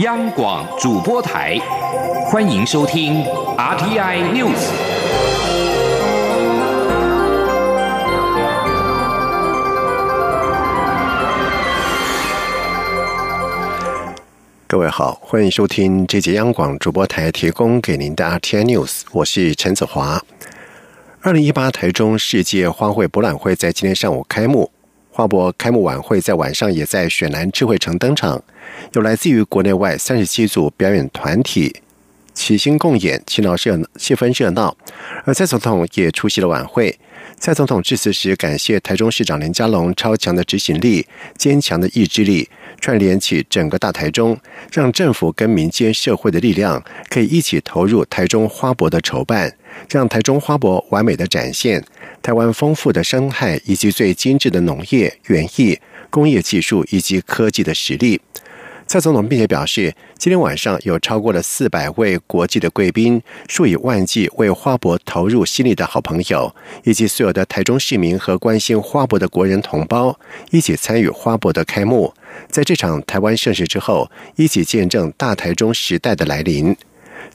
央广主播台，欢迎收听 RTI News。各位好，欢迎收听这节央广主播台提供给您的 RTI News，我是陈子华。二零一八台中世界花卉博览会在今天上午开幕。花博开幕晚会在晚上也在雪兰智慧城登场，有来自于国内外三十七组表演团体齐心共演，气闹热气氛热闹。而蔡总统也出席了晚会。蔡总统致辞时感谢台中市长林佳龙超强的执行力、坚强的意志力，串联起整个大台中，让政府跟民间社会的力量可以一起投入台中花博的筹办。让台中花博完美的展现台湾丰富的生态以及最精致的农业、园艺、工业技术以及科技的实力。蔡总统并且表示，今天晚上有超过了四百位国际的贵宾，数以万计为花博投入心力的好朋友，以及所有的台中市民和关心花博的国人同胞，一起参与花博的开幕。在这场台湾盛事之后，一起见证大台中时代的来临。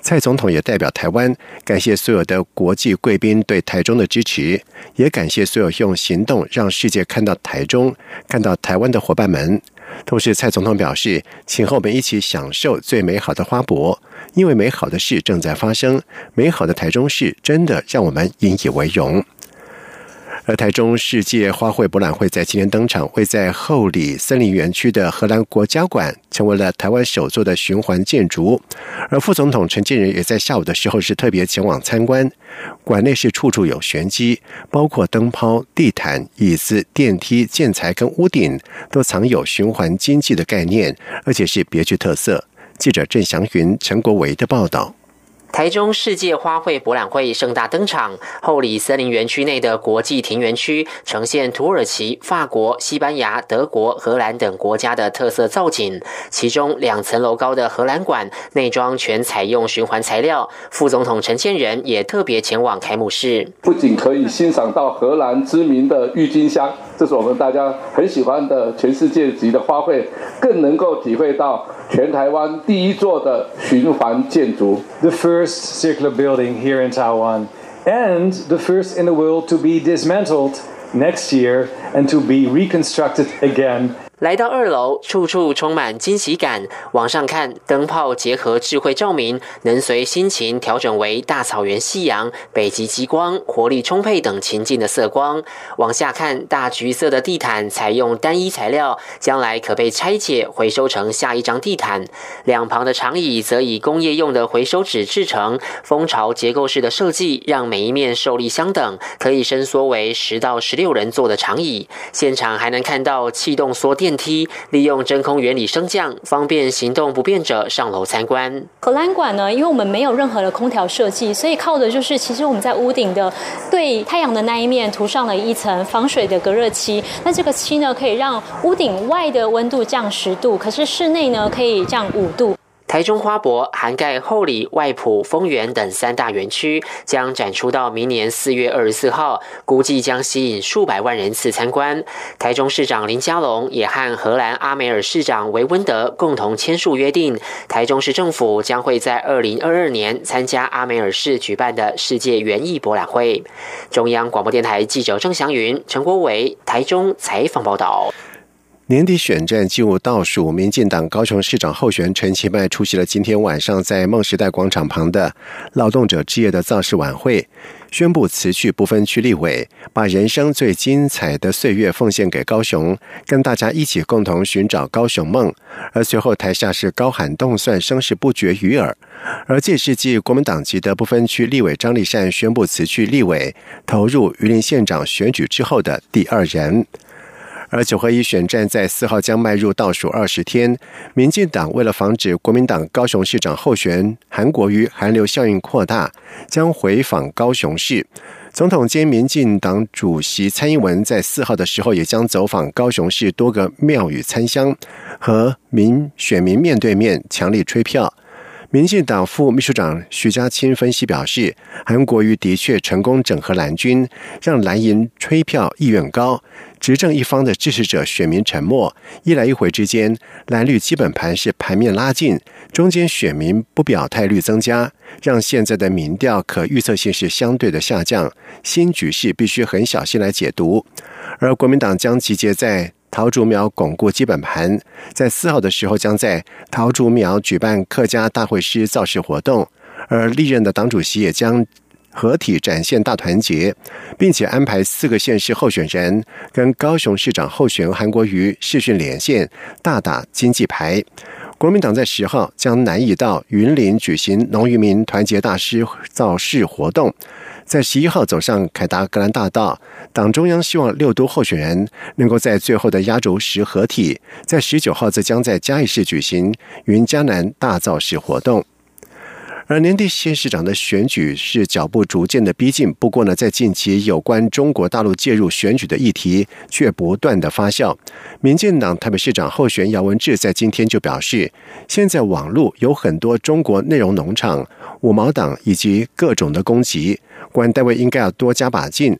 蔡总统也代表台湾感谢所有的国际贵宾对台中的支持，也感谢所有用行动让世界看到台中、看到台湾的伙伴们。同时，蔡总统表示，请和我们一起享受最美好的花博，因为美好的事正在发生，美好的台中市真的让我们引以为荣。而台中世界花卉博览会在今天登场，会在后里森林园区的荷兰国家馆成为了台湾首座的循环建筑。而副总统陈建仁也在下午的时候是特别前往参观，馆内是处处有玄机，包括灯泡、地毯、椅子、电梯、建材跟屋顶都藏有循环经济的概念，而且是别具特色。记者郑祥云、陈国维的报道。台中世界花卉博览会盛大登场，后里森林园区内的国际庭园区呈现土耳其、法国、西班牙、德国、荷兰等国家的特色造景。其中两层楼高的荷兰馆内装全采用循环材料。副总统陈建仁也特别前往开幕式，不仅可以欣赏到荷兰知名的郁金香，这是我们大家很喜欢的全世界级的花卉，更能够体会到全台湾第一座的循环建筑。The first circular building here in Taiwan, and the first in the world to be dismantled next year and to be reconstructed again 来到二楼，处处充满惊喜感。往上看，灯泡结合智慧照明，能随心情调整为大草原、夕阳、北极极光、活力充沛等情境的色光。往下看，大橘色的地毯采用单一材料，将来可被拆解回收成下一张地毯。两旁的长椅则以工业用的回收纸制成，蜂巢结构式的设计，让每一面受力相等，可以伸缩为十到十六人座的长椅。现场还能看到气动缩电。电梯利用真空原理升降，方便行动不便者上楼参观。荷兰馆呢，因为我们没有任何的空调设计，所以靠的就是其实我们在屋顶的对太阳的那一面涂上了一层防水的隔热漆。那这个漆呢，可以让屋顶外的温度降十度，可是室内呢可以降五度。台中花博涵盖后里、外埔、丰原等三大园区，将展出到明年四月二十四号，估计将吸引数百万人次参观。台中市长林佳龙也和荷兰阿梅尔市长维温德共同签署约定，台中市政府将会在二零二二年参加阿梅尔市举办的世界园艺博览会。中央广播电台记者郑祥云、陈国伟台中采访报道。年底选战进入倒数，民进党高雄市长候选陈其迈出席了今天晚上在梦时代广场旁的劳动者之夜的造势晚会，宣布辞去不分区立委，把人生最精彩的岁月奉献给高雄，跟大家一起共同寻找高雄梦。而随后台下是高喊动算，声势不绝于耳。而届时继国民党籍的不分区立委张立善宣布辞去立委，投入榆林县长选举之后的第二人。而九合一选战在四号将迈入倒数二十天，民进党为了防止国民党高雄市长候选韩国瑜韩流效应扩大，将回访高雄市。总统兼民进党主席蔡英文在四号的时候也将走访高雄市多个庙宇参香，和民选民面对面强力吹票。民进党副秘书长徐家清分析表示，韩国瑜的确成功整合蓝军，让蓝营吹票意愿高，执政一方的支持者选民沉默。一来一回之间，蓝绿基本盘是盘面拉近，中间选民不表态率增加，让现在的民调可预测性是相对的下降。新局势必须很小心来解读。而国民党将集结在。桃竹苗巩固基本盘，在四号的时候将在桃竹苗举办客家大会师造势活动，而历任的党主席也将合体展现大团结，并且安排四个县市候选人跟高雄市长候选韩国瑜视讯连线，大打经济牌。国民党在十号将南移到云林举行农渔民团结大师造势活动。在十一号走上凯达格兰大道，党中央希望六都候选人能够在最后的压轴时合体。在十九号则将在嘉义市举行云嘉南大造势活动。而年底县市长的选举是脚步逐渐的逼近，不过呢，在近期有关中国大陆介入选举的议题却不断的发酵。民进党台北市长候选姚文智在今天就表示，现在网络有很多中国内容农场、五毛党以及各种的攻击。国安单位应该要多加把劲。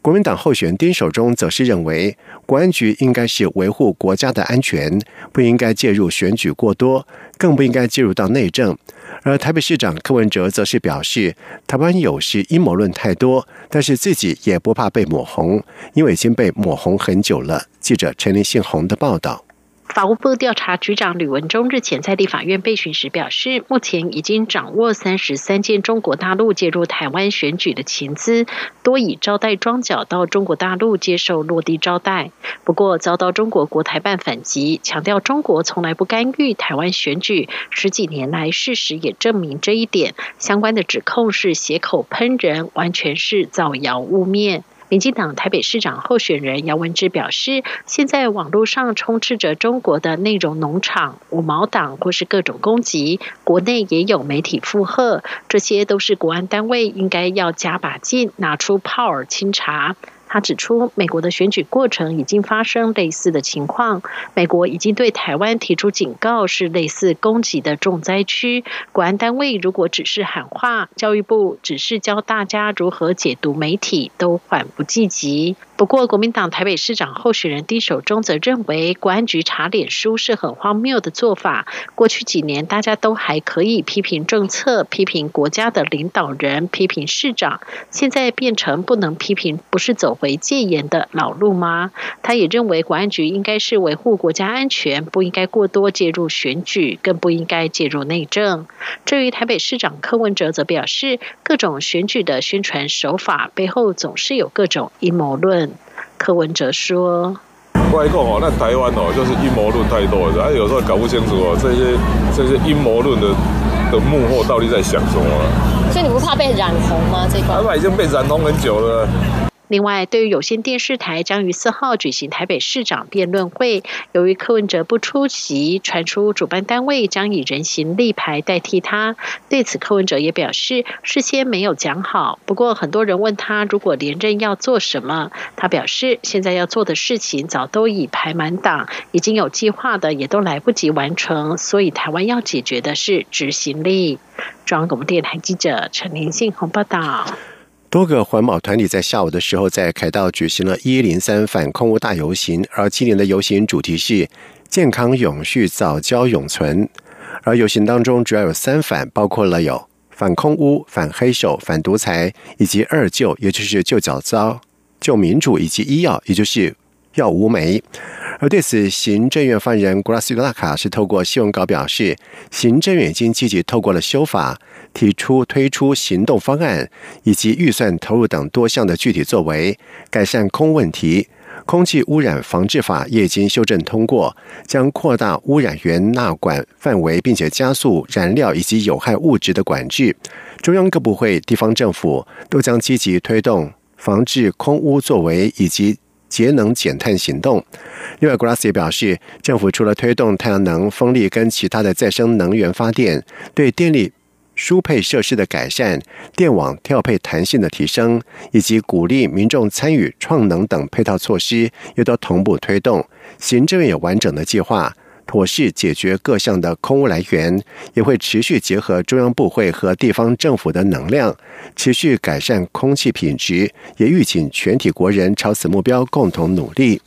国民党候选丁守中则是认为，国安局应该是维护国家的安全，不应该介入选举过多，更不应该介入到内政。而台北市长柯文哲则是表示，台湾有时阴谋论太多，但是自己也不怕被抹红，因为已经被抹红很久了。记者陈林信宏的报道。法务部调查局长吕文忠日前在立法院备询时表示，目前已经掌握三十三件中国大陆介入台湾选举的情资，多以招待庄脚到中国大陆接受落地招待。不过遭到中国国台办反击，强调中国从来不干预台湾选举，十几年来事实也证明这一点。相关的指控是血口喷人，完全是造谣污蔑。民进党台北市长候选人姚文智表示，现在网络上充斥着中国的内容农场、五毛党或是各种攻击，国内也有媒体附和，这些都是国安单位应该要加把劲，拿出泡儿清查。他指出，美国的选举过程已经发生类似的情况，美国已经对台湾提出警告，是类似攻击的重灾区。国安单位如果只是喊话，教育部只是教大家如何解读媒体，都缓不济急。不过，国民党台北市长候选人丁守中则认为，国安局查脸书是很荒谬的做法。过去几年，大家都还可以批评政策、批评国家的领导人、批评市长，现在变成不能批评，不是走回戒严的老路吗？他也认为，国安局应该是维护国家安全，不应该过多介入选举，更不应该介入内政。至于台北市长柯文哲则表示，各种选举的宣传手法背后总是有各种阴谋论。柯文哲说：“我讲哦，那台湾哦，就是阴谋论太多了，啊，有时候搞不清楚哦，这些这些阴谋论的的幕后到底在想什么？所以你不怕被染红吗？这块？他已经被染红很久了。”另外，对于有线电视台将于四号举行台北市长辩论会，由于柯文哲不出席，传出主办单位将以人形立牌代替他。对此，柯文哲也表示事先没有讲好。不过，很多人问他如果连任要做什么，他表示现在要做的事情早都已排满档，已经有计划的也都来不及完成，所以台湾要解决的是执行力。中央广播电台记者陈林信宏报道。多个环保团体在下午的时候在凯道举行了一零三反空污大游行，而今年的游行主题是健康永续、早教永存。而游行当中主要有三反，包括了有反空污、反黑手、反独裁，以及二救，也就是救早教、救民主以及医药，也就是药无煤。而对此，行政院发言人古拉斯拉卡是透过新闻稿表示，行政院已经积极透过了修法，提出推出行动方案以及预算投入等多项的具体作为，改善空问题。空气污染防治法也已经修正通过，将扩大污染源纳管范围，并且加速燃料以及有害物质的管制。中央各部会、地方政府都将积极推动防治空污作为以及。节能减碳行动。另外，格拉斯也表示，政府除了推动太阳能、风力跟其他的再生能源发电，对电力输配设施的改善、电网调配弹性的提升，以及鼓励民众参与创能等配套措施，也都同步推动。行政院有完整的计划，妥适解决各项的空污来源，也会持续结合中央部会和地方政府的能量，持续改善空气品质，也预请全体国人朝此目标共同努力。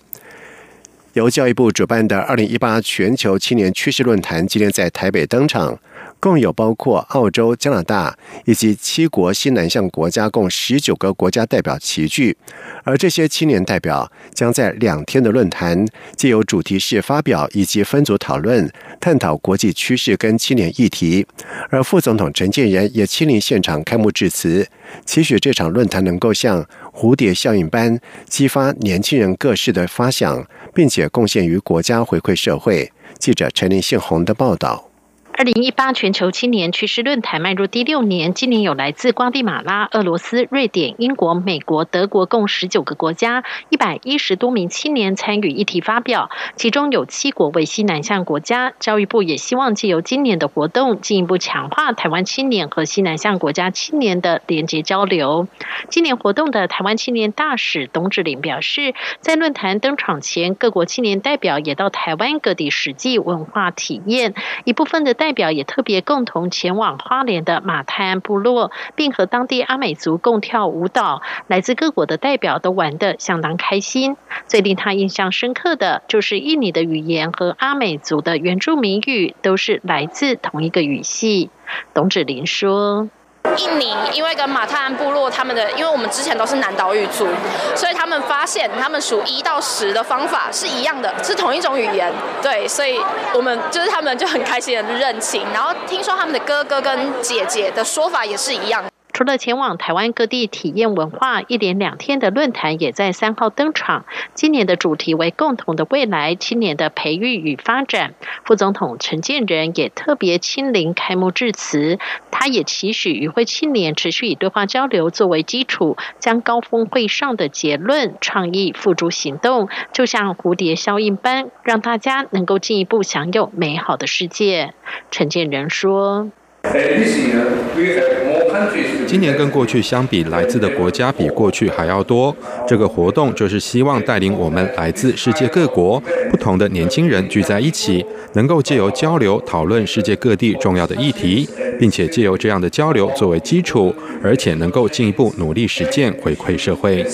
由教育部主办的二零一八全球青年趋势论坛今天在台北登场。共有包括澳洲、加拿大以及七国西南向国家，共十九个国家代表齐聚。而这些青年代表将在两天的论坛，借由主题式发表以及分组讨论，探讨国际趋势跟青年议题。而副总统陈建仁也亲临现场开幕致辞，期许这场论坛能够像蝴蝶效应般激发年轻人各式的发想，并且贡献于国家，回馈社会。记者陈林信宏的报道。二零一八全球青年趋势论坛迈入第六年，今年有来自瓜地马拉、俄罗斯、瑞典、英国、美国、德国共十九个国家，一百一十多名青年参与议题发表，其中有七国为西南向国家。教育部也希望借由今年的活动，进一步强化台湾青年和西南向国家青年的连结交流。今年活动的台湾青年大使董志玲表示，在论坛登场前，各国青年代表也到台湾各地实际文化体验，一部分的代。代表也特别共同前往花莲的马泰安部落，并和当地阿美族共跳舞蹈。来自各国的代表都玩得相当开心。最令他印象深刻的就是印尼的语言和阿美族的原住民语都是来自同一个语系。董芷玲说。印尼因为跟马泰安部落他们的，因为我们之前都是南岛语族，所以他们发现他们数一到十的方法是一样的，是同一种语言。对，所以我们就是他们就很开心的认亲，然后听说他们的哥哥跟姐姐的说法也是一样。除了前往台湾各地体验文化，一连两天的论坛也在三号登场。今年的主题为“共同的未来：青年的培育与发展”。副总统陈建仁也特别亲临开幕致辞，他也期许与会青年持续以对话交流作为基础，将高峰会上的结论倡议付诸行动，就像蝴蝶效应般，让大家能够进一步享有美好的世界。陈建仁说。今年跟过去相比，来自的国家比过去还要多。这个活动就是希望带领我们来自世界各国不同的年轻人聚在一起，能够借由交流讨论世界各地重要的议题，并且借由这样的交流作为基础，而且能够进一步努力实践回馈社会。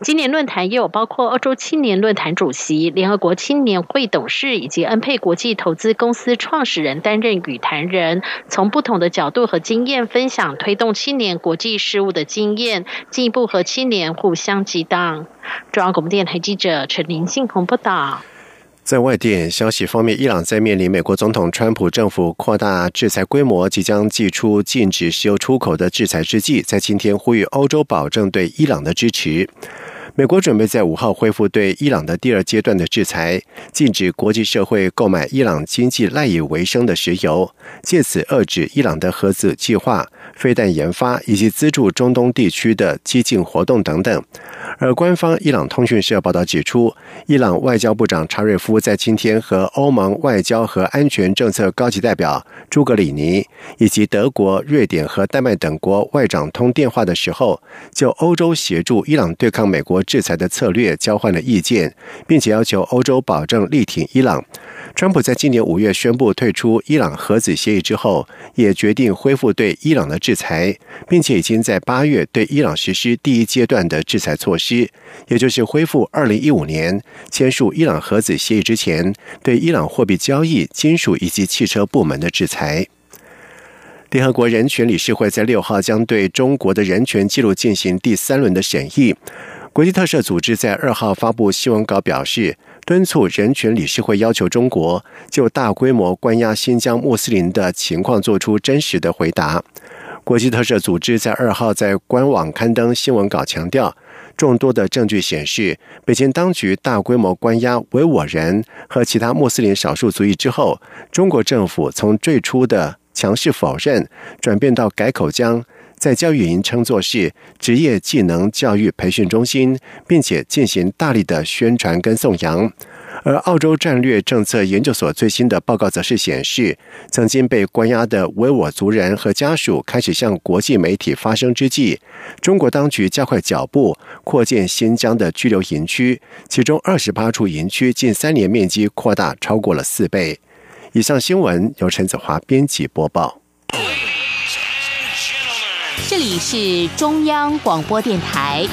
今年论坛也有包括欧洲青年论坛主席、联合国青年会董事以及恩佩国际投资公司创始人担任语坛人，从不同的角度和经验分享推动青年国际事务的经验，进一步和青年互相激荡。中央广播电台记者陈林信鸿报道。在外电消息方面，伊朗在面临美国总统川普政府扩大制裁规模、即将寄出禁止石油出口的制裁之际，在今天呼吁欧洲保证对伊朗的支持。美国准备在五号恢复对伊朗的第二阶段的制裁，禁止国际社会购买伊朗经济赖以为生的石油，借此遏制伊朗的核子计划、飞弹研发以及资助中东地区的激进活动等等。而官方伊朗通讯社报道指出，伊朗外交部长查瑞夫在今天和欧盟外交和安全政策高级代表朱格里尼以及德国、瑞典和丹麦等国外长通电话的时候，就欧洲协助伊朗对抗美国。制裁的策略交换了意见，并且要求欧洲保证力挺伊朗。川普在今年五月宣布退出伊朗核子协议之后，也决定恢复对伊朗的制裁，并且已经在八月对伊朗实施第一阶段的制裁措施，也就是恢复二零一五年签署伊朗核子协议之前对伊朗货币交易、金属以及汽车部门的制裁。联合国人权理事会在六号将对中国的人权记录进行第三轮的审议。国际特赦组织在二号发布新闻稿表示，敦促人权理事会要求中国就大规模关押新疆穆斯林的情况做出真实的回答。国际特赦组织在二号在官网刊登新闻稿，强调众多的证据显示，北京当局大规模关押维吾尔人和其他穆斯林少数族裔之后，中国政府从最初的强势否认，转变到改口将。在教育营称作是职业技能教育培训中心，并且进行大力的宣传跟颂扬。而澳洲战略政策研究所最新的报告则是显示，曾经被关押的维吾尔族人和家属开始向国际媒体发声之际，中国当局加快脚步扩建新疆的拘留营区，其中二十八处营区近三年面积扩大超过了四倍。以上新闻由陈子华编辑播报。这里是中央广播电台。